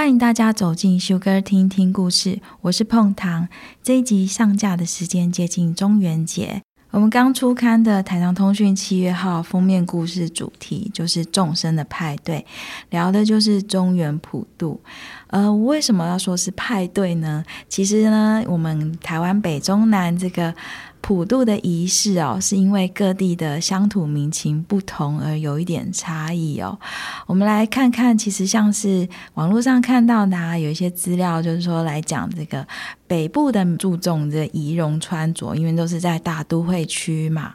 欢迎大家走进 Sugar，听听故事，我是碰糖。这一集上架的时间接近中元节，我们刚出刊的台糖通讯七月号封面故事主题就是众生的派对，聊的就是中元普渡。呃，为什么要说是派对呢？其实呢，我们台湾北中南这个。普渡的仪式哦，是因为各地的乡土民情不同而有一点差异哦。我们来看看，其实像是网络上看到的啊，有一些资料，就是说来讲这个。北部的注重这仪容穿着，因为都是在大都会区嘛，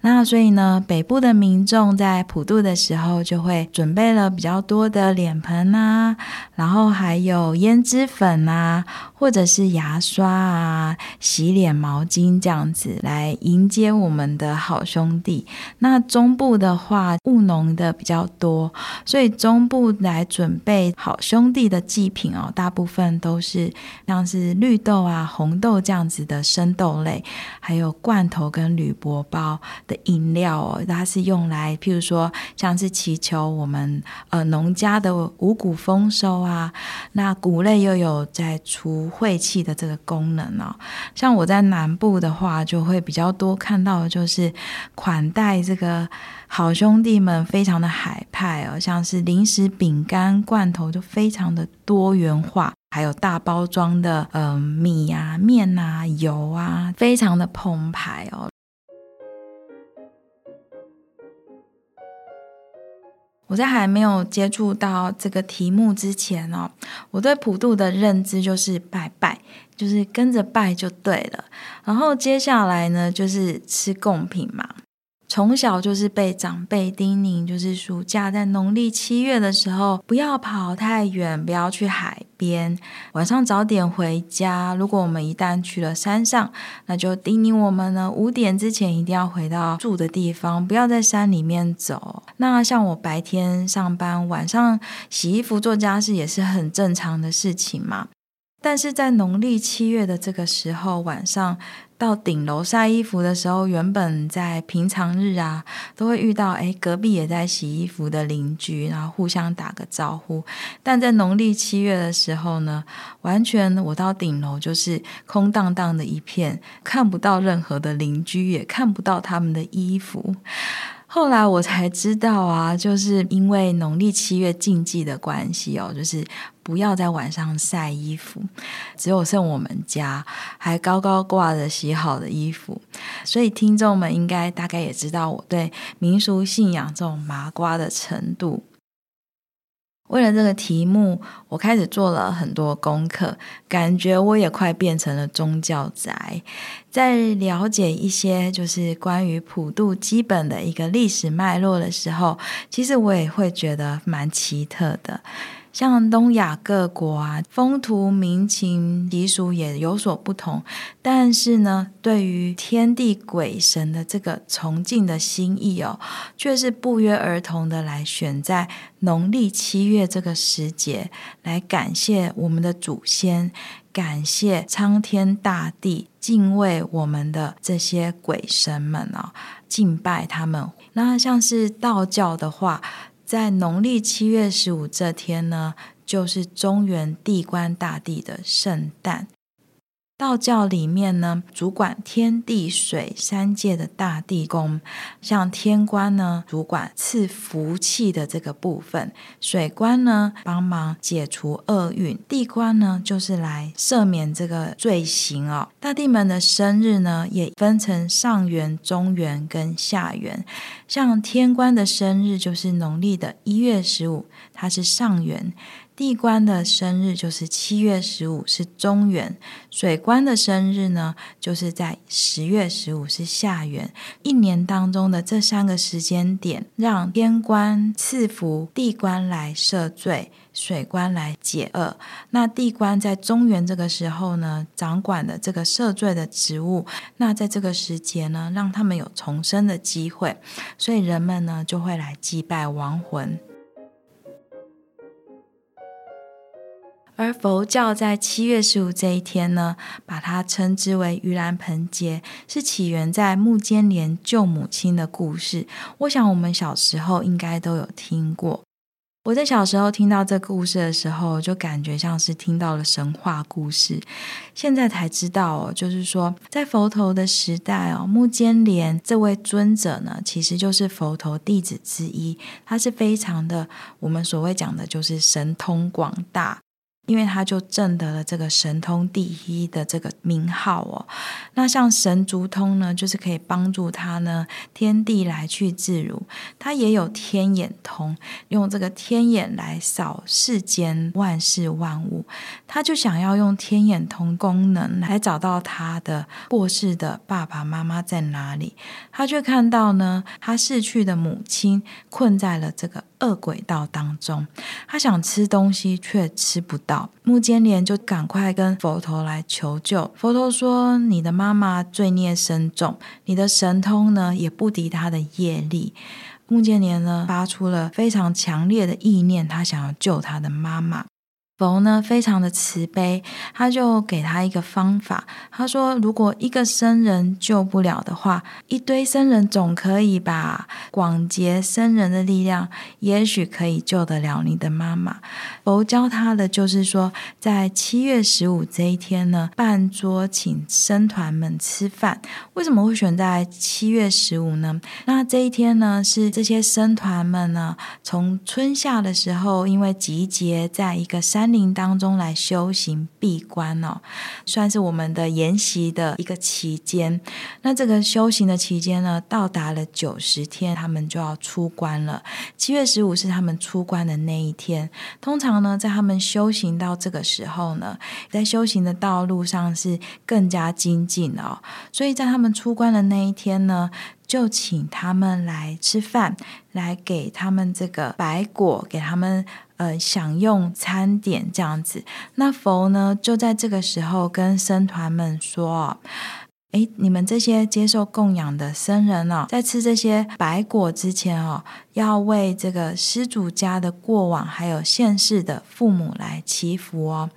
那所以呢，北部的民众在普渡的时候就会准备了比较多的脸盆啊，然后还有胭脂粉啊，或者是牙刷啊、洗脸毛巾这样子来迎接我们的好兄弟。那中部的话，务农的比较多，所以中部来准备好兄弟的祭品哦，大部分都是像是绿豆。豆啊，红豆这样子的生豆类，还有罐头跟铝箔包的饮料哦，它是用来，譬如说像是祈求我们呃农家的五谷丰收啊。那谷类又有在除晦气的这个功能哦。像我在南部的话，就会比较多看到的就是款待这个好兄弟们，非常的海派哦，像是零食、饼干、罐头就非常的多元化。还有大包装的，呃，米啊、面啊、油啊，非常的澎湃哦。我在还没有接触到这个题目之前哦，我对普渡的认知就是拜拜，就是跟着拜就对了。然后接下来呢，就是吃贡品嘛。从小就是被长辈叮咛，就是暑假在农历七月的时候，不要跑太远，不要去海边，晚上早点回家。如果我们一旦去了山上，那就叮咛我们呢，五点之前一定要回到住的地方，不要在山里面走。那像我白天上班，晚上洗衣服做家事也是很正常的事情嘛。但是在农历七月的这个时候，晚上到顶楼晒衣服的时候，原本在平常日啊，都会遇到哎隔壁也在洗衣服的邻居，然后互相打个招呼。但在农历七月的时候呢，完全我到顶楼就是空荡荡的一片，看不到任何的邻居，也看不到他们的衣服。后来我才知道啊，就是因为农历七月禁忌的关系哦，就是不要在晚上晒衣服，只有剩我们家还高高挂着洗好的衣服，所以听众们应该大概也知道我对民俗信仰这种麻瓜的程度。为了这个题目，我开始做了很多功课，感觉我也快变成了宗教宅。在了解一些就是关于普渡基本的一个历史脉络的时候，其实我也会觉得蛮奇特的。像东亚各国啊，风土民情习俗也有所不同，但是呢，对于天地鬼神的这个崇敬的心意哦，却是不约而同的来选在农历七月这个时节，来感谢我们的祖先，感谢苍天大地，敬畏我们的这些鬼神们哦，敬拜他们。那像是道教的话，在农历七月十五这天呢，就是中原地官大帝的圣诞。道教里面呢，主管天地水三界的大地公，像天官呢，主管赐福气的这个部分；水官呢，帮忙解除厄运；地官呢，就是来赦免这个罪行哦。大地们的生日呢，也分成上元、中元跟下元。像天官的生日就是农历的一月十五，它是上元。地官的生日就是七月十五，是中元；水官的生日呢，就是在十月十五，是下元。一年当中的这三个时间点，让天官赐福，地官来赦罪，水官来解厄。那地官在中元这个时候呢，掌管的这个赦罪的职务。那在这个时节呢，让他们有重生的机会，所以人们呢就会来祭拜亡魂。而佛教在七月十五这一天呢，把它称之为盂兰盆节，是起源在目犍连救母亲的故事。我想我们小时候应该都有听过。我在小时候听到这故事的时候，就感觉像是听到了神话故事。现在才知道哦，就是说在佛陀的时代哦，目犍连这位尊者呢，其实就是佛陀弟子之一，他是非常的我们所谓讲的，就是神通广大。因为他就证得了这个神通第一的这个名号哦，那像神足通呢，就是可以帮助他呢，天地来去自如。他也有天眼通，用这个天眼来扫世间万事万物。他就想要用天眼通功能来找到他的过世的爸爸妈妈在哪里。他却看到呢，他逝去的母亲困在了这个。恶鬼道当中，他想吃东西却吃不到，木坚连就赶快跟佛陀来求救。佛陀说：“你的妈妈罪孽深重，你的神通呢也不敌他的业力。”木坚连呢发出了非常强烈的意念，他想要救他的妈妈。佛呢非常的慈悲，他就给他一个方法。他说：“如果一个僧人救不了的话，一堆僧人总可以吧？广结僧人的力量，也许可以救得了你的妈妈。”佛教他的就是说，在七月十五这一天呢，办桌请僧团们吃饭。为什么会选在七月十五呢？那这一天呢，是这些僧团们呢，从春夏的时候，因为集结在一个山。山林当中来修行闭关哦，算是我们的研习的一个期间。那这个修行的期间呢，到达了九十天，他们就要出关了。七月十五是他们出关的那一天。通常呢，在他们修行到这个时候呢，在修行的道路上是更加精进哦。所以在他们出关的那一天呢，就请他们来吃饭，来给他们这个白果，给他们。呃，享用餐点这样子，那佛呢就在这个时候跟僧团们说：“哎，你们这些接受供养的僧人哦，在吃这些白果之前哦。”要为这个施主家的过往，还有现世的父母来祈福哦。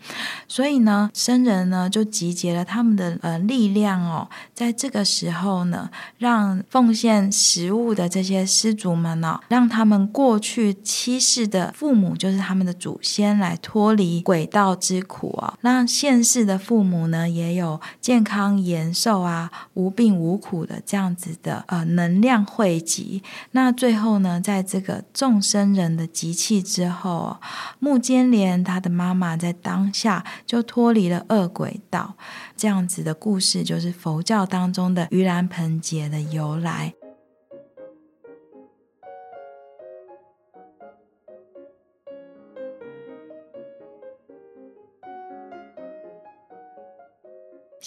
所以呢，僧人呢就集结了他们的呃力量哦，在这个时候呢，让奉献食物的这些施主们呢、哦，让他们过去七世的父母，就是他们的祖先，来脱离鬼道之苦哦。让现世的父母呢，也有健康延寿啊，啊无病无苦的这样子的呃能量汇集。那最后呢，在这个众生人的集气之后，木坚连他的妈妈在当下就脱离了恶鬼道。这样子的故事就是佛教当中的盂兰盆节的由来。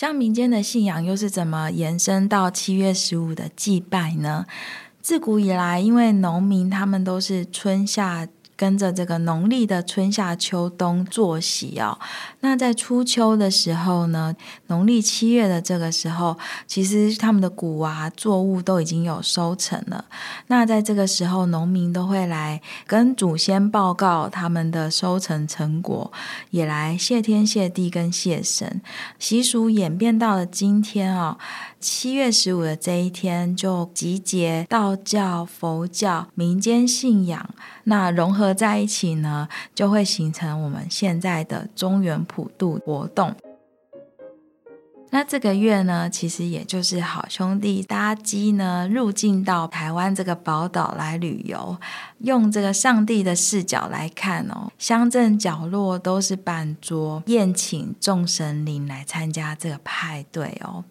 像民间的信仰又是怎么延伸到七月十五的祭拜呢？自古以来，因为农民他们都是春夏。跟着这个农历的春夏秋冬作息哦，那在初秋的时候呢，农历七月的这个时候，其实他们的谷啊作物都已经有收成了。那在这个时候，农民都会来跟祖先报告他们的收成成果，也来谢天谢地跟谢神。习俗演变到了今天哦，七月十五的这一天就集结道教、佛教、民间信仰，那融合。在一起呢，就会形成我们现在的中原普渡活动。那这个月呢，其实也就是好兄弟搭机呢，入境到台湾这个宝岛来旅游，用这个上帝的视角来看哦，乡镇角落都是办桌宴请众神灵来参加这个派对哦。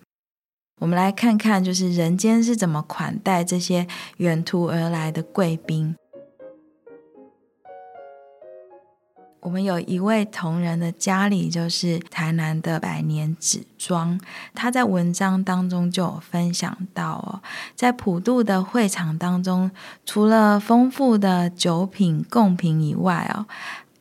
我们来看看，就是人间是怎么款待这些远途而来的贵宾。我们有一位同仁的家里就是台南的百年纸庄，他在文章当中就有分享到哦，在普渡的会场当中，除了丰富的酒品贡品以外哦。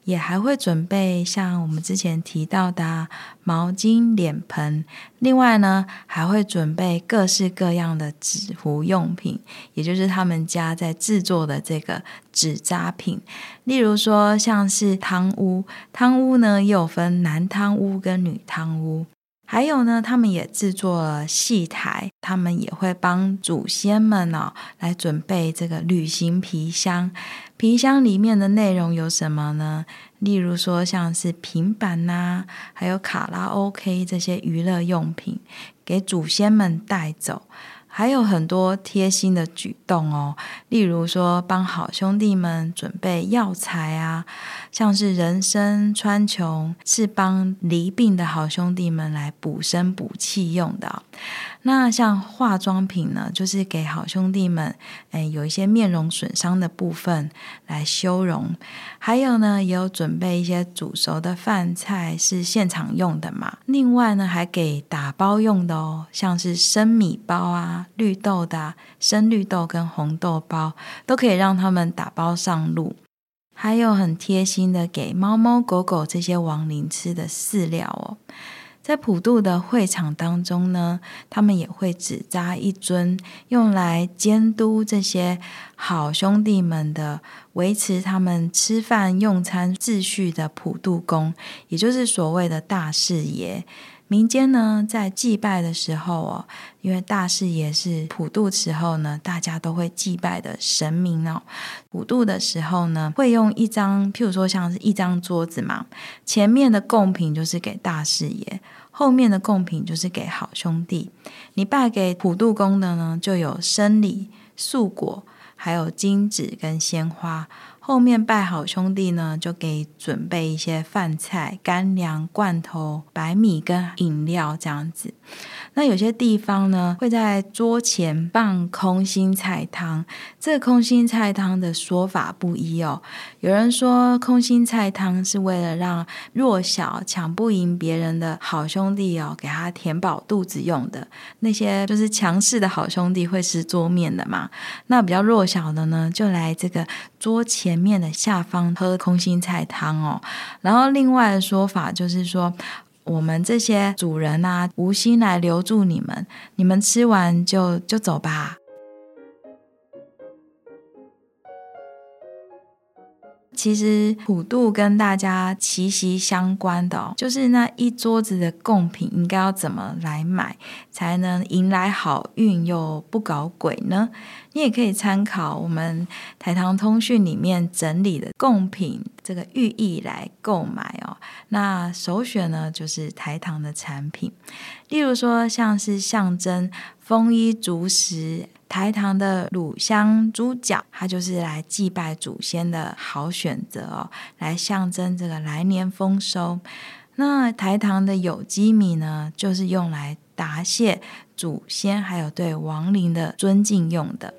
也还会准备像我们之前提到的毛巾、脸盆，另外呢还会准备各式各样的纸糊用品，也就是他们家在制作的这个纸扎品。例如说像是汤屋，汤屋呢又有分男汤屋跟女汤屋，还有呢，他们也制作了戏台，他们也会帮祖先们哦来准备这个旅行皮箱。皮箱里面的内容有什么呢？例如说，像是平板呐、啊，还有卡拉 OK 这些娱乐用品，给祖先们带走。还有很多贴心的举动哦，例如说帮好兄弟们准备药材啊，像是人参、川穹，是帮离病的好兄弟们来补身补气用的。那像化妆品呢，就是给好兄弟们，诶，有一些面容损伤的部分来修容。还有呢，也有准备一些煮熟的饭菜，是现场用的嘛。另外呢，还给打包用的哦，像是生米包啊、绿豆的啊、生绿豆跟红豆包，都可以让他们打包上路。还有很贴心的，给猫猫狗狗这些亡灵吃的饲料哦。在普渡的会场当中呢，他们也会只扎一尊，用来监督这些好兄弟们的维持他们吃饭用餐秩序的普渡公，也就是所谓的大事爷。民间呢，在祭拜的时候哦，因为大事爷是普渡时候呢，大家都会祭拜的神明哦。普渡的时候呢，会用一张，譬如说像是一张桌子嘛，前面的贡品就是给大事爷，后面的贡品就是给好兄弟。你拜给普渡公的呢，就有生礼、素果，还有金纸跟鲜花。后面拜好兄弟呢，就给准备一些饭菜、干粮、罐头、白米跟饮料这样子。那有些地方呢，会在桌前放空心菜汤。这个空心菜汤的说法不一哦。有人说空心菜汤是为了让弱小、抢不赢别人的好兄弟哦，给他填饱肚子用的。那些就是强势的好兄弟会吃桌面的嘛。那比较弱小的呢，就来这个桌前面的下方喝空心菜汤哦。然后另外的说法就是说。我们这些主人啊，无心来留住你们，你们吃完就就走吧。其实普渡跟大家息息相关的，就是那一桌子的贡品应该要怎么来买，才能迎来好运又不搞鬼呢？你也可以参考我们台糖通讯里面整理的贡品这个寓意来购买哦。那首选呢，就是台糖的产品，例如说像是象征丰衣足食，台糖的乳香猪脚，它就是来祭拜祖先的好选择哦，来象征这个来年丰收。那台糖的有机米呢，就是用来答谢祖先，还有对亡灵的尊敬用的。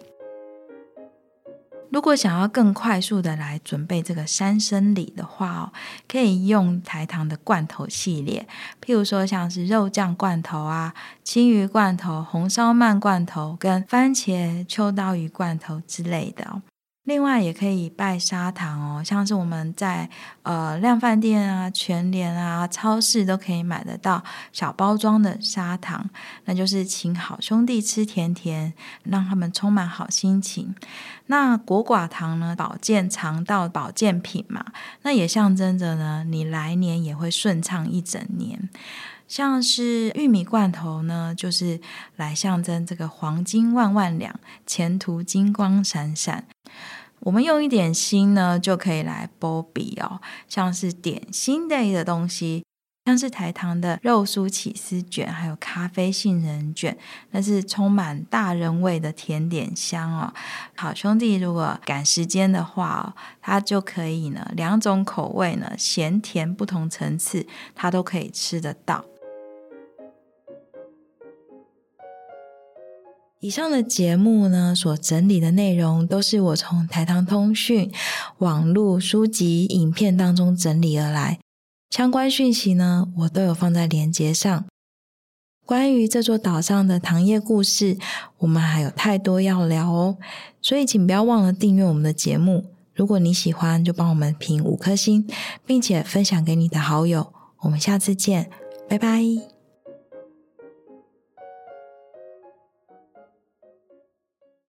如果想要更快速的来准备这个三生礼的话哦，可以用台糖的罐头系列，譬如说像是肉酱罐头啊、青鱼罐头、红烧鳗罐头跟番茄秋刀鱼罐头之类的。另外也可以拜砂糖哦，像是我们在呃量贩店啊、全联啊、超市都可以买得到小包装的砂糖，那就是请好兄弟吃甜甜，让他们充满好心情。那果寡糖呢，保健肠道保健品嘛，那也象征着呢，你来年也会顺畅一整年。像是玉米罐头呢，就是来象征这个黄金万万两，前途金光闪闪。我们用一点心呢，就可以来保庇哦。像是点心类的东西，像是台糖的肉酥起司卷，还有咖啡杏仁卷，那是充满大人味的甜点香哦。好兄弟如果赶时间的话哦，他就可以呢，两种口味呢，咸甜不同层次，他都可以吃得到。以上的节目呢，所整理的内容都是我从台糖通讯网络书籍、影片当中整理而来，相关讯息呢，我都有放在连结上。关于这座岛上的糖业故事，我们还有太多要聊哦，所以请不要忘了订阅我们的节目。如果你喜欢，就帮我们评五颗星，并且分享给你的好友。我们下次见，拜拜。